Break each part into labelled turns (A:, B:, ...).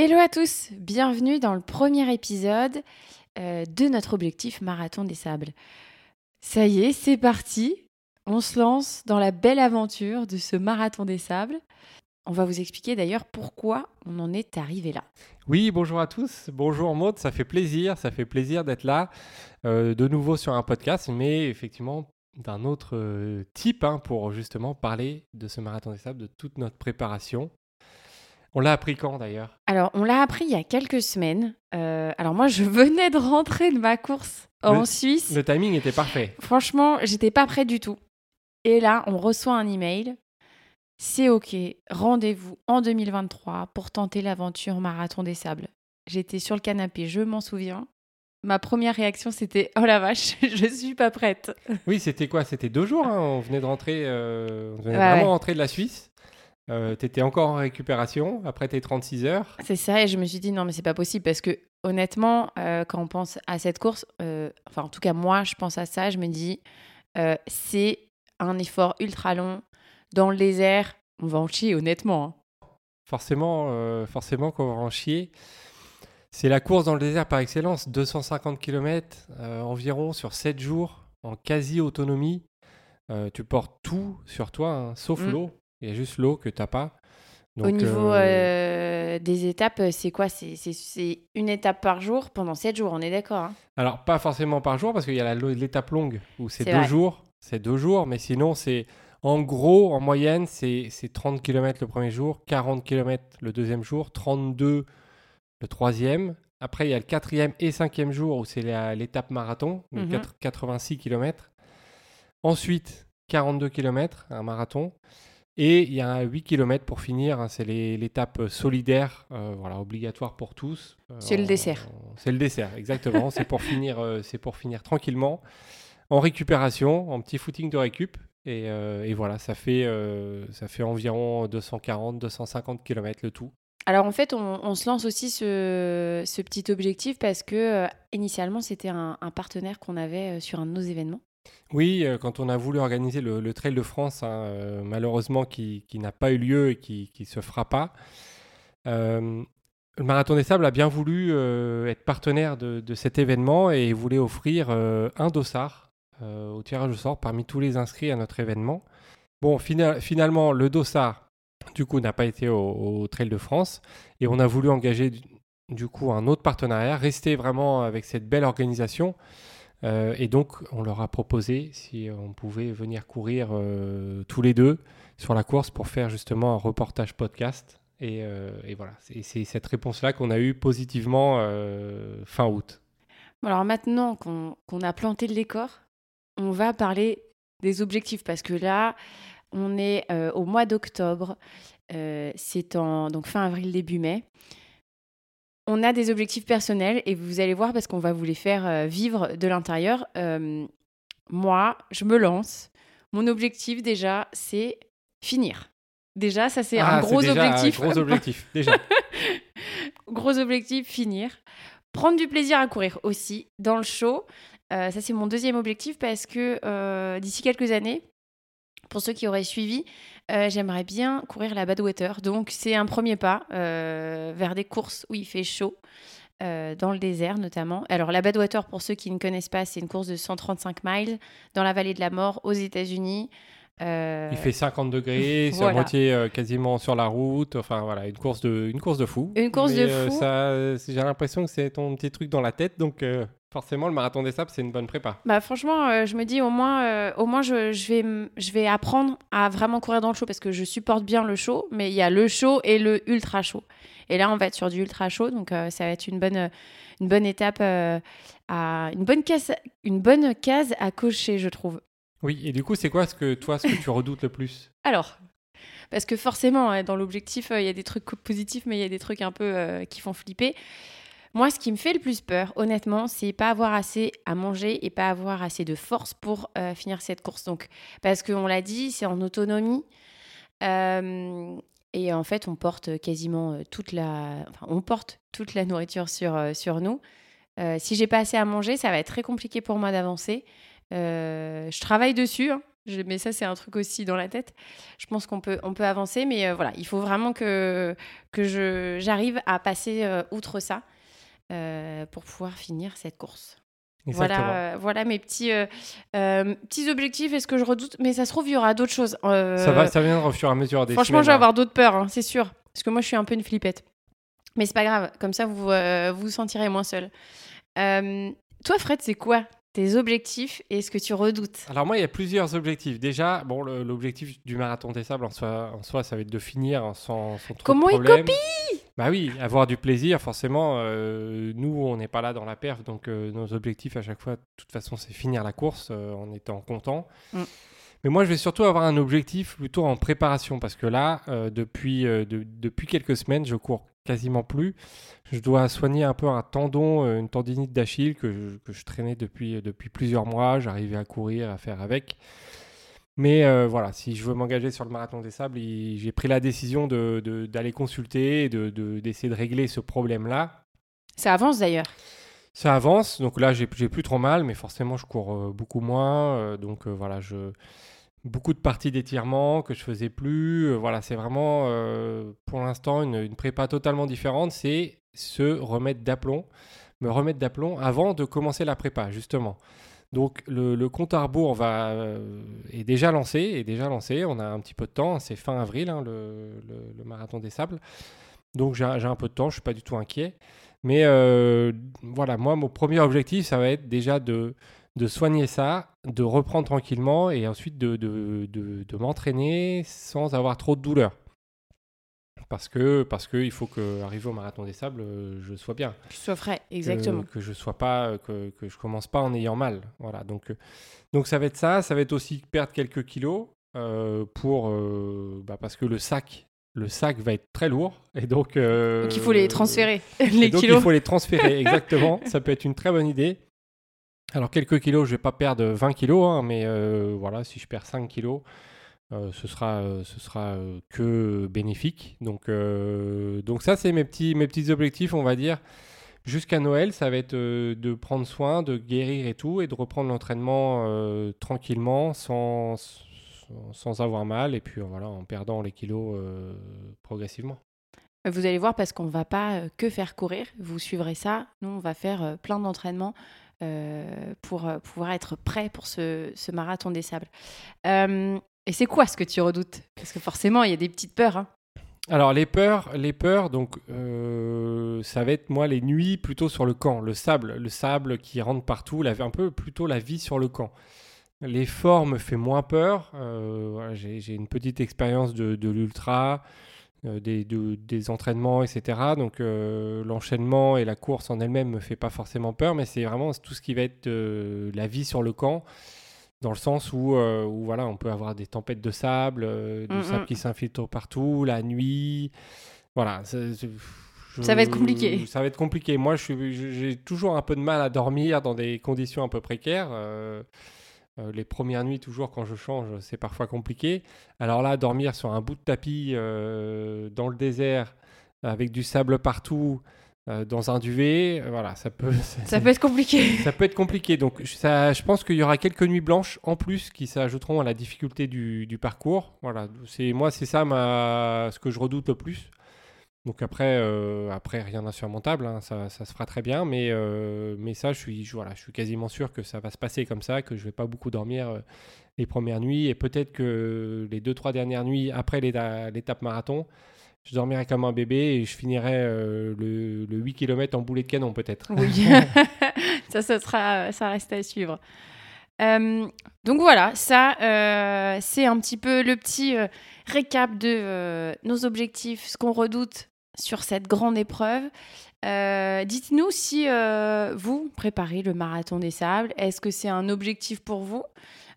A: Hello à tous, bienvenue dans le premier épisode euh, de notre objectif Marathon des Sables. Ça y est, c'est parti, on se lance dans la belle aventure de ce Marathon des Sables. On va vous expliquer d'ailleurs pourquoi on en est arrivé là.
B: Oui, bonjour à tous. Bonjour Maud, ça fait plaisir, ça fait plaisir d'être là euh, de nouveau sur un podcast, mais effectivement d'un autre euh, type hein, pour justement parler de ce marathon des sables, de toute notre préparation. On l'a appris quand d'ailleurs?
A: Alors, on l'a appris il y a quelques semaines. Euh, alors moi, je venais de rentrer de ma course en
B: Le-
A: Suisse.
B: Le timing était parfait.
A: Franchement, j'étais pas prêt du tout. Et là, on reçoit un email. C'est OK, rendez-vous en 2023 pour tenter l'aventure Marathon des Sables. J'étais sur le canapé, je m'en souviens. Ma première réaction, c'était Oh la vache, je suis pas prête.
B: Oui, c'était quoi? C'était deux jours. hein, On venait de rentrer, euh, on venait
A: Ouais,
B: vraiment
A: ouais.
B: rentrer de la Suisse. Euh, T'étais encore en récupération après tes 36 heures.
A: C'est ça, et je me suis dit non, mais c'est pas possible parce que honnêtement, euh, quand on pense à cette course, euh, enfin en tout cas moi, je pense à ça, je me dis euh, c'est un effort ultra long dans le désert. On va en chier, honnêtement. hein.
B: Forcément, forcément qu'on va en chier. C'est la course dans le désert par excellence. 250 km environ sur 7 jours en quasi-autonomie. Euh, tu portes tout sur toi, hein, sauf
A: Mm.
B: l'eau. Il y a juste l'eau que tu n'as pas.
A: Au niveau
B: euh,
A: euh, des étapes, c'est quoi? C'est- une étape par jour pendant 7 jours, on est d'accord hein?
B: Alors, pas forcément par jour, parce qu'il y a l'étape longue où c'est deux
A: vrai.
B: jours. C'est deux jours, mais sinon, c'est en gros, en moyenne, c'est c'est 30 km le premier jour, 40 km le deuxième jour, 32 le troisième. Après, il y a le quatrième et cinquième jour où c'est l'étape marathon, donc
A: Mhm.
B: quatre- 86 km. Ensuite, 42 km, un marathon. Et il y a 8 km pour finir, hein, c'est l'étape solidaire, euh, voilà, obligatoire pour tous. Euh,
A: C'est le dessert.
B: C'est le dessert, exactement. c'est pour finir, euh, c'est pour finir tranquillement, en récupération, en petit footing de récup. Et, et voilà, ça fait, ça fait environ 240, 250 km le tout.
A: Alors en fait, on, on se lance aussi ce, ce petit objectif parce que euh, initialement, c'était un, un partenaire qu'on avait sur un de nos événements.
B: Oui, euh, quand on a voulu organiser le, Trail de France, hein, euh, malheureusement qui, n'a pas eu lieu et qui ne se fera pas, euh, le Marathon des Sables a bien voulu être partenaire de, cet événement et voulait offrir un dossard au tirage au sort parmi tous les inscrits à notre événement. Bon, fina- finalement, le dossard, du coup, n'a pas été au, Trail de France et on a voulu engager du coup un autre partenariat, rester vraiment avec cette belle organisation. Euh, et donc, on leur a proposé si on pouvait venir courir euh, tous les deux sur la course pour faire justement un reportage podcast. Et, euh, voilà, c'est cette réponse-là qu'on a eue positivement fin août.
A: Alors maintenant qu'on a planté le décor, on va parler des objectifs parce que là, on est au mois d'octobre, c'est en donc fin avril début mai. On a des objectifs personnels et vous allez voir parce qu'on va vous les faire euh, vivre de l'intérieur. Euh, moi, je me lance. Mon objectif déjà, c'est finir. Déjà, ça c'est
B: Ah,
A: un gros
B: déjà
A: objectif.
B: Un gros objectif, déjà.
A: Gros objectif, finir. Prendre du plaisir à courir aussi dans le show. Euh, ça, c'est mon deuxième objectif parce que euh, d'ici quelques années, pour ceux qui auraient suivi, euh, j'aimerais bien courir la Badwater. Donc, c'est un premier pas euh, vers des courses où il fait chaud, euh, dans le désert notamment. Alors, la Badwater, pour ceux qui ne connaissent pas, c'est une course de 135 miles dans la vallée de la mort aux États-Unis.
B: Il fait 50 degrés, c'est à
A: Voilà.
B: moitié quasiment sur la route. Enfin voilà, une course de, une course de fou.
A: Une course de
B: Mais,
A: fou.
B: ça, J'ai l'impression que c'est ton petit truc dans la tête. Donc forcément, le marathon des sables, c'est une bonne prépa.
A: Bah franchement, euh, je me dis au moins, euh, au moins je, je vais, je vais apprendre à vraiment courir dans le chaud parce que je supporte bien le chaud, mais il y a le chaud et le ultra chaud. Et là, on va être sur du ultra chaud, donc euh, ça va être une bonne, une bonne étape, à, une bonne case, une bonne case à cocher, je trouve.
B: Oui, et du coup, c'est quoi ce que toi, ce que tu redoutes le plus?
A: Alors, parce que forcément, hein, dans l'objectif, il y a des trucs positifs, mais il y a des trucs un peu qui font flipper. Moi, ce qui me fait le plus peur, honnêtement, c'est pas avoir assez à manger et pas avoir assez de force pour euh, finir cette course. Donc, parce qu'on l'a dit, c'est en autonomie. Euh, et en fait, on porte quasiment euh, toute la, enfin, on porte toute la nourriture sur, sur nous. Si j'ai pas assez à manger, ça va être très compliqué pour moi d'avancer. Je travaille dessus, hein. Mais ça, c'est un truc aussi dans la tête. Je pense qu'on peut, on peut avancer, mais voilà, il faut vraiment que, que j'arrive à passer outre ça euh, pour pouvoir finir cette course.
B: Exactement.
A: Voilà, euh, voilà mes petits, euh, euh, petits objectifs et ce que je redoute. Mais ça se trouve, il y aura d'autres choses.
B: Ça va, ça vient au fur et à mesure des
A: Franchement,
B: semaines,
A: je vais
B: hein.
A: avoir d'autres peurs, hein, c'est sûr. Parce que moi, je suis un peu une flippette. Mais c'est pas grave. Comme ça, vous vous, sentirez moins seul. Toi, Fred, c'est quoi tes objectifs et ce que tu redoutes?
B: Alors moi, il y a plusieurs objectifs. Déjà, bon, l'objectif du marathon des sables en soi, en soi, ça va être de finir sans, sans trop
A: Comment
B: de
A: il
B: problèmes. Bah oui, avoir du plaisir, forcément. euh, nous, on n'est pas là dans la perf, donc euh, nos objectifs à chaque fois, de toute façon, c'est finir la course euh, en étant content.
A: Mm.
B: Mais moi, je vais surtout avoir un objectif plutôt en préparation, parce que là, depuis, de- depuis quelques semaines, je cours quasiment plus. Je dois soigner un peu un tendon, une tendinite d'Achille que je, que je traînais depuis, depuis plusieurs mois. J'arrivais à courir, à faire avec. Mais euh, voilà, si je veux m'engager sur le marathon des sables, j'ai pris la décision de- de- d'aller consulter de- de- d'essayer de, régler ce problème-là.
A: Ça avance d'ailleurs.
B: Ça avance, donc là j'ai plus trop mal, mais forcément je cours euh, beaucoup moins. euh, donc euh, voilà, je, beaucoup de parties d'étirement que je faisais plus. voilà, c'est vraiment euh, pour l'instant une, une prépa totalement différente. C'est se remettre d'aplomb, me remettre d'aplomb avant de commencer la prépa, justement. Donc le, compte à rebours va, euh, est déjà lancé, est déjà lancé. On a un petit peu de temps, c'est fin avril hein, le, le- marathon des sables. Donc j'ai un peu de temps, je suis pas du tout inquiet. Mais euh, voilà, moi mon premier objectif, ça va être déjà de, de soigner ça, de reprendre tranquillement et ensuite de m'entraîner sans avoir trop de douleur. Parce que parce que il faut que arrivé au marathon des sables, euh, je sois bien
A: Tu sois frais,
B: que-
A: exactement.
B: Que, je sois pas, que, que je commence pas en ayant mal. Voilà. Donc, euh, donc ça va être ça. Ça va être aussi perdre quelques kilos euh, pour, euh, bah, parce que le sac, le sac va être très lourd et donc. euh,
A: Donc il faut les transférer, les
B: donc
A: kilos.
B: il faut les transférer. Exactement. ça peut être une très bonne idée. Alors quelques kilos, je vais pas perdre 20 kilos, hein, mais voilà, si je perds 5 kilos. Euh, ce sera, euh, ce sera euh, que bénéfique. Donc, donc ça, c'est mes petits, mes petits objectifs, on va dire. Jusqu'à Noël, ça va être de prendre soin, de guérir et tout, et de reprendre l'entraînement tranquillement, sans, sans, avoir mal, et puis voilà, en perdant les kilos progressivement.
A: Vous allez voir parce qu'on va pas que faire courir. Vous suivrez ça. Nous, on va faire plein d'entraînements pour pouvoir être prêt pour ce, ce marathon des sables. Et c'est quoi ce que tu redoutes? Parce que forcément, il y a des petites peurs. hein.
B: Alors les peurs, les peurs, donc euh, ça va être moi les nuits plutôt sur le camp, le sable, le sable qui rentre partout, la- un peu plutôt la vie sur le camp. L'effort me fait moins peur. euh, j'ai une petite expérience de, l'ultra, euh, des, de- des entraînements, etc. Donc l'enchaînement et la course en elle-même me fait pas forcément peur, mais c'est vraiment tout ce qui va être la vie sur le camp dans le sens où, euh, où, voilà, on peut avoir des tempêtes de sable, euh, du
A: Mm,
B: sable
A: mm.
B: qui s'infiltre partout, la nuit. Voilà. je-
A: Ça va être compliqué.
B: Ça va être compliqué. Moi, j'ai toujours un peu de mal à dormir dans des conditions un peu précaires. euh, les premières nuits, toujours quand je change, c'est parfois compliqué. Alors là, dormir sur un bout de tapis dans le désert, avec du sable partout, euh, dans un duvet, euh, voilà, ça peut.
A: Ça peut être compliqué.
B: Ça peut être compliqué. Donc, je- ça, je pense qu'il y aura quelques nuits blanches en plus qui s'ajouteront à la difficulté du, du parcours. Voilà. C'est moi, c'est ça ma, ce que je redoute le plus. Donc après, euh, après rien d'insurmontable, hein, ça, ça se fera très bien. Mais, mais ça, je suis, je- voilà, je suis quasiment sûr que ça va se passer comme ça, que je vais pas beaucoup dormir les premières nuits et peut-être que les deux trois dernières nuits après l'éta- l'étape marathon, je dormirai comme un bébé et je finirai euh, le, le 8 km en boulet de canon peut-être.
A: Oui, ça, ça sera, ça reste à suivre. Euh, donc voilà, ça, euh, c'est un petit peu le petit euh, récap de nos objectifs, ce qu'on redoute sur cette grande épreuve. Dites-nous si vous préparez le marathon des sables. Est-ce que c'est un objectif pour vous?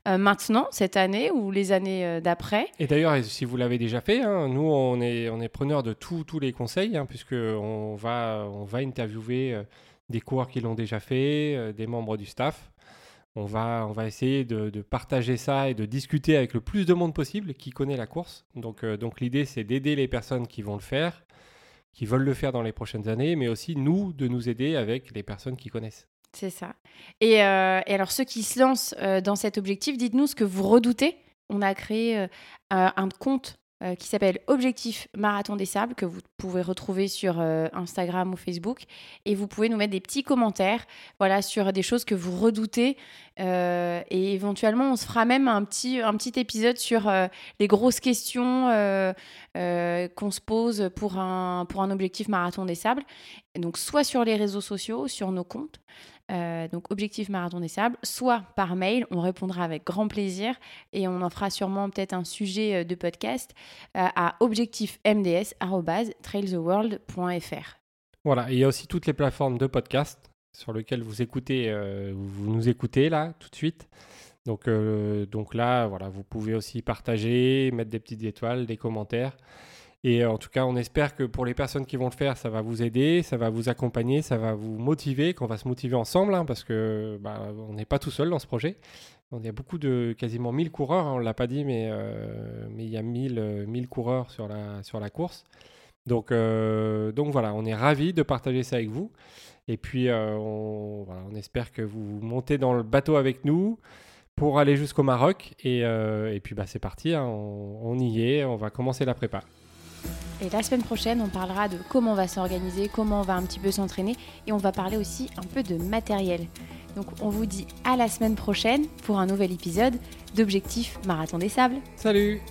A: Euh, maintenant, cette année ou les années euh, d'après?
B: Et d'ailleurs, si vous l'avez déjà fait, hein, nous, on est, on est preneur de tous les conseils, hein, puisque on va, on va interviewer euh, des coureurs qui l'ont déjà fait, des membres du staff. On va, essayer de, partager ça et de discuter avec le plus de monde possible qui connaît la course. Donc l'idée, c'est d'aider les personnes qui vont le faire, qui veulent le faire dans les prochaines années, mais aussi nous, de nous aider avec les personnes qui connaissent.
A: C'est ça. Et, alors, ceux qui se lancent dans cet objectif, dites-nous ce que vous redoutez. On a créé un compte euh, qui s'appelle Objectif Marathon des Sables, que vous pouvez retrouver sur euh, Instagram ou Facebook. Et vous pouvez nous mettre des petits commentaires voilà, sur des choses que vous redoutez. Euh, et éventuellement, on se fera même un petit, un petit épisode sur les grosses questions qu'on se pose pour un, pour un objectif Marathon des Sables. Donc, soit sur les réseaux sociaux, sur nos comptes, euh, donc objectif Marathon des Sables, soit par mail, on répondra avec grand plaisir et on en fera sûrement peut-être un sujet euh, de podcast euh, à objectifmds@trailtheworld.fr.
B: Voilà, et il y a aussi toutes les plateformes de podcast sur lesquelles vous écoutez, vous nous écoutez là tout de suite. Donc, donc là, voilà, vous pouvez aussi partager, mettre des petites étoiles, des commentaires. Et en tout cas, on espère que pour les personnes qui vont le faire, ça va vous aider, ça va vous accompagner, ça va vous motiver, qu'on va se motiver ensemble, hein, parce que bah, on n'est pas tout seul dans ce projet. Il y a beaucoup de, quasiment 1000 coureurs, hein, on ne l'a pas dit, mais, euh, mais il y a 1000, 1000 coureurs sur la, sur la course. Donc, euh, donc voilà, on est ravis de partager ça avec vous. Et puis, euh, on, espère que vous montez dans le bateau avec nous pour aller jusqu'au Maroc. Et, et puis, bah, c'est parti, hein, on y est, on va commencer la prépa.
A: Et la semaine prochaine, on parlera de comment on va s'organiser, comment on va un petit peu s'entraîner et on va parler aussi un peu de matériel. Donc on vous dit à la semaine prochaine pour un nouvel épisode d'Objectif Marathon des Sables.
B: Salut